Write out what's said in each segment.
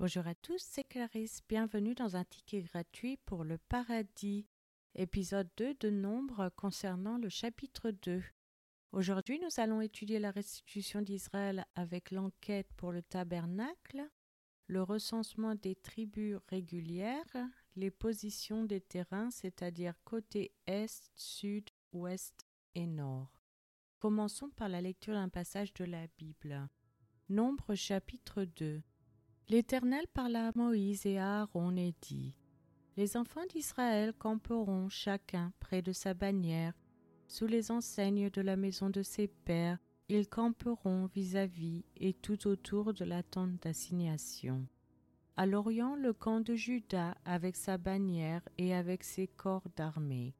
Bonjour à tous, c'est Clarisse. Bienvenue dans un ticket gratuit pour le paradis, épisode 2 de Nombre concernant le chapitre 2. Aujourd'hui, nous allons étudier la restitution d'Israël avec l'enquête pour le tabernacle, le recensement des tribus régulières, les positions des terrains, c'est-à-dire côté est, sud, ouest et nord. Commençons par la lecture d'un passage de la Bible. Nombre chapitre 2 L'Éternel parla à Moïse et à Aaron et dit Les enfants d'Israël camperont chacun près de sa bannière, sous les enseignes de la maison de ses pères, ils camperont vis-à-vis et tout autour de la tente d'assignation. À l'orient, le camp de Juda avec sa bannière et avec ses corps d'armée.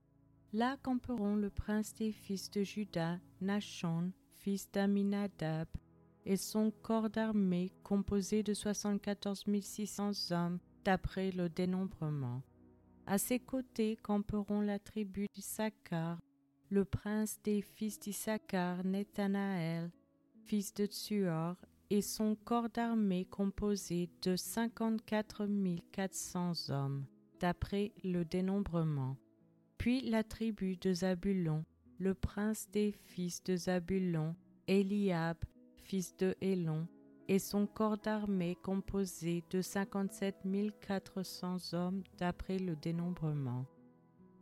Là camperont le prince des fils de Juda, Nachon, fils d'Aminadab, et son corps d'armée composé de 74 600 hommes d'après le dénombrement. À ses côtés camperont la tribu d'Issachar, le prince des fils d'Issachar, Nethanaël, fils de Tsuor, et son corps d'armée composé de 54 400 hommes, d'après le dénombrement. Puis la tribu de Zabulon, le prince des fils de Zabulon, Eliab, fils de Hélon, et son corps d'armée composé de 57 400 hommes d'après le dénombrement.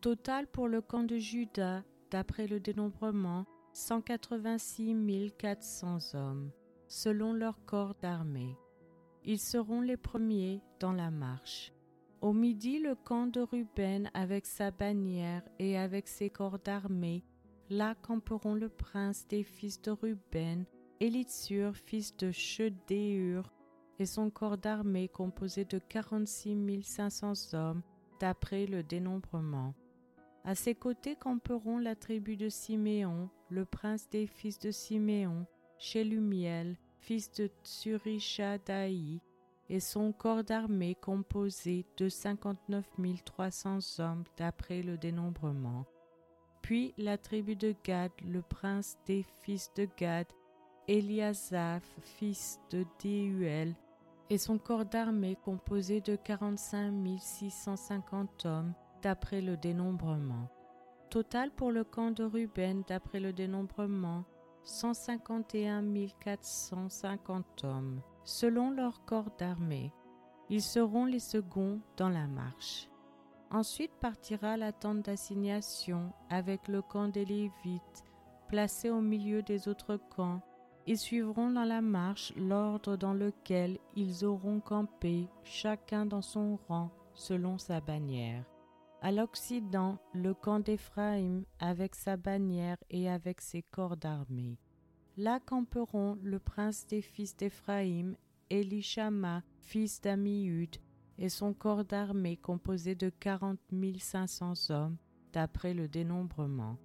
Total pour le camp de Juda, d'après le dénombrement, 186 400 hommes, selon leur corps d'armée. Ils seront les premiers dans la marche. Au midi, le camp de Ruben avec sa bannière et avec ses corps d'armée, là camperont le prince des fils de Ruben, Élitsur, fils de Chedéur, et son corps d'armée composé de quarante-six cinq cents hommes, d'après le dénombrement. À ses côtés camperont la tribu de Siméon, le prince des fils de Siméon, Shelumiel, fils de Tsurishadaï, et son corps d'armée composé de cinquante-neuf trois cents hommes d'après le dénombrement. Puis la tribu de Gad, le prince des fils de Gad, Eliasaph, fils de Déuel, et son corps d'armée composé de 45 650 hommes d'après le dénombrement. Total pour le camp de Ruben d'après le dénombrement, 151 450 hommes, selon leur corps d'armée. Ils seront les seconds dans la marche. Ensuite partira la tente d'assignation avec le camp des Lévites, placé au milieu des autres camps, ils suivront dans la marche l'ordre dans lequel ils auront campé, chacun dans son rang, selon sa bannière. À l'Occident, le camp d'Éphraïm avec sa bannière et avec ses corps d'armée. Là camperont le prince des fils d'Éphraïm, Elishama, fils d'Amiud, et son corps d'armée composé de quarante mille cinq cents hommes, d'après le dénombrement.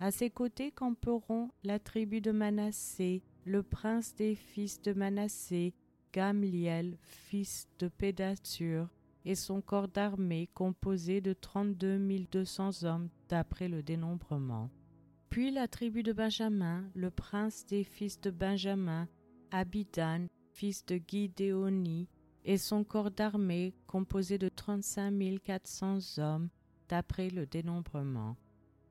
À ses côtés camperont la tribu de Manassé, le prince des fils de Manassé, Gamliel, fils de Pédature, et son corps d'armée composé de trente-deux mille deux cents hommes d'après le dénombrement. Puis la tribu de Benjamin, le prince des fils de Benjamin, Abidan, fils de Guidéoni, et son corps d'armée composé de trente-cinq quatre cents hommes d'après le dénombrement.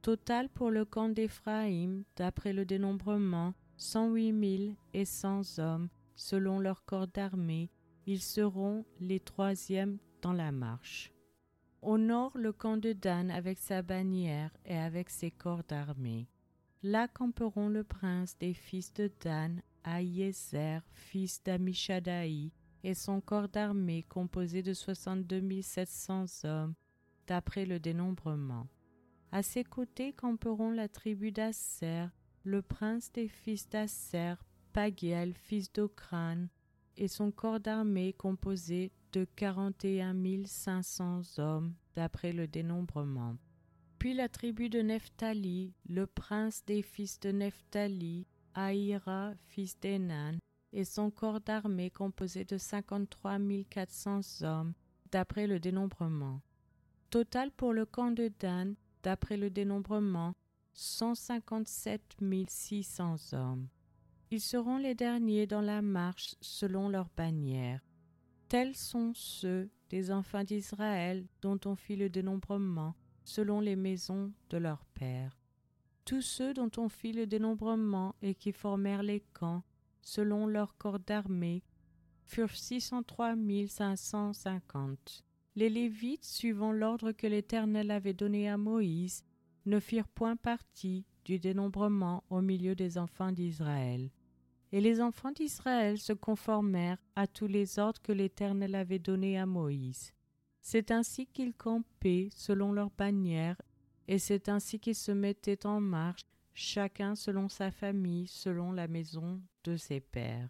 Total pour le camp d'Éphraïm, d'après le dénombrement, cent huit mille et cent hommes selon leur corps d'armée, ils seront les troisièmes dans la marche. Au nord, le camp de Dan avec sa bannière et avec ses corps d'armée. Là camperont le prince des fils de Dan, Aïezer, fils d'Amishadaï, et son corps d'armée composé de soixante-deux sept cents hommes, d'après le dénombrement. À ses côtés camperont la tribu d'Asser, le prince des fils d'Asser, Pagiel, fils d'Ocran, et son corps d'armée composé de quarante et un mille cinq cents hommes, d'après le dénombrement. Puis la tribu de Nephtali, le prince des fils de Nephtali, Aïra, fils d'Enan, et son corps d'armée composé de cinquante-trois mille quatre cents hommes, d'après le dénombrement. Total pour le camp de Dan, d'après le dénombrement, 157 hommes. Ils seront les derniers dans la marche selon leur bannière. Tels sont ceux des enfants d'Israël dont on fit le dénombrement selon les maisons de leurs pères. Tous ceux dont on fit le dénombrement et qui formèrent les camps selon leur corps d'armée furent 603 550. Les Lévites, suivant l'ordre que l'Éternel avait donné à Moïse, ne firent point partie du dénombrement au milieu des enfants d'Israël. Et les enfants d'Israël se conformèrent à tous les ordres que l'Éternel avait donnés à Moïse. C'est ainsi qu'ils campaient selon leurs bannières, et c'est ainsi qu'ils se mettaient en marche, chacun selon sa famille, selon la maison de ses pères.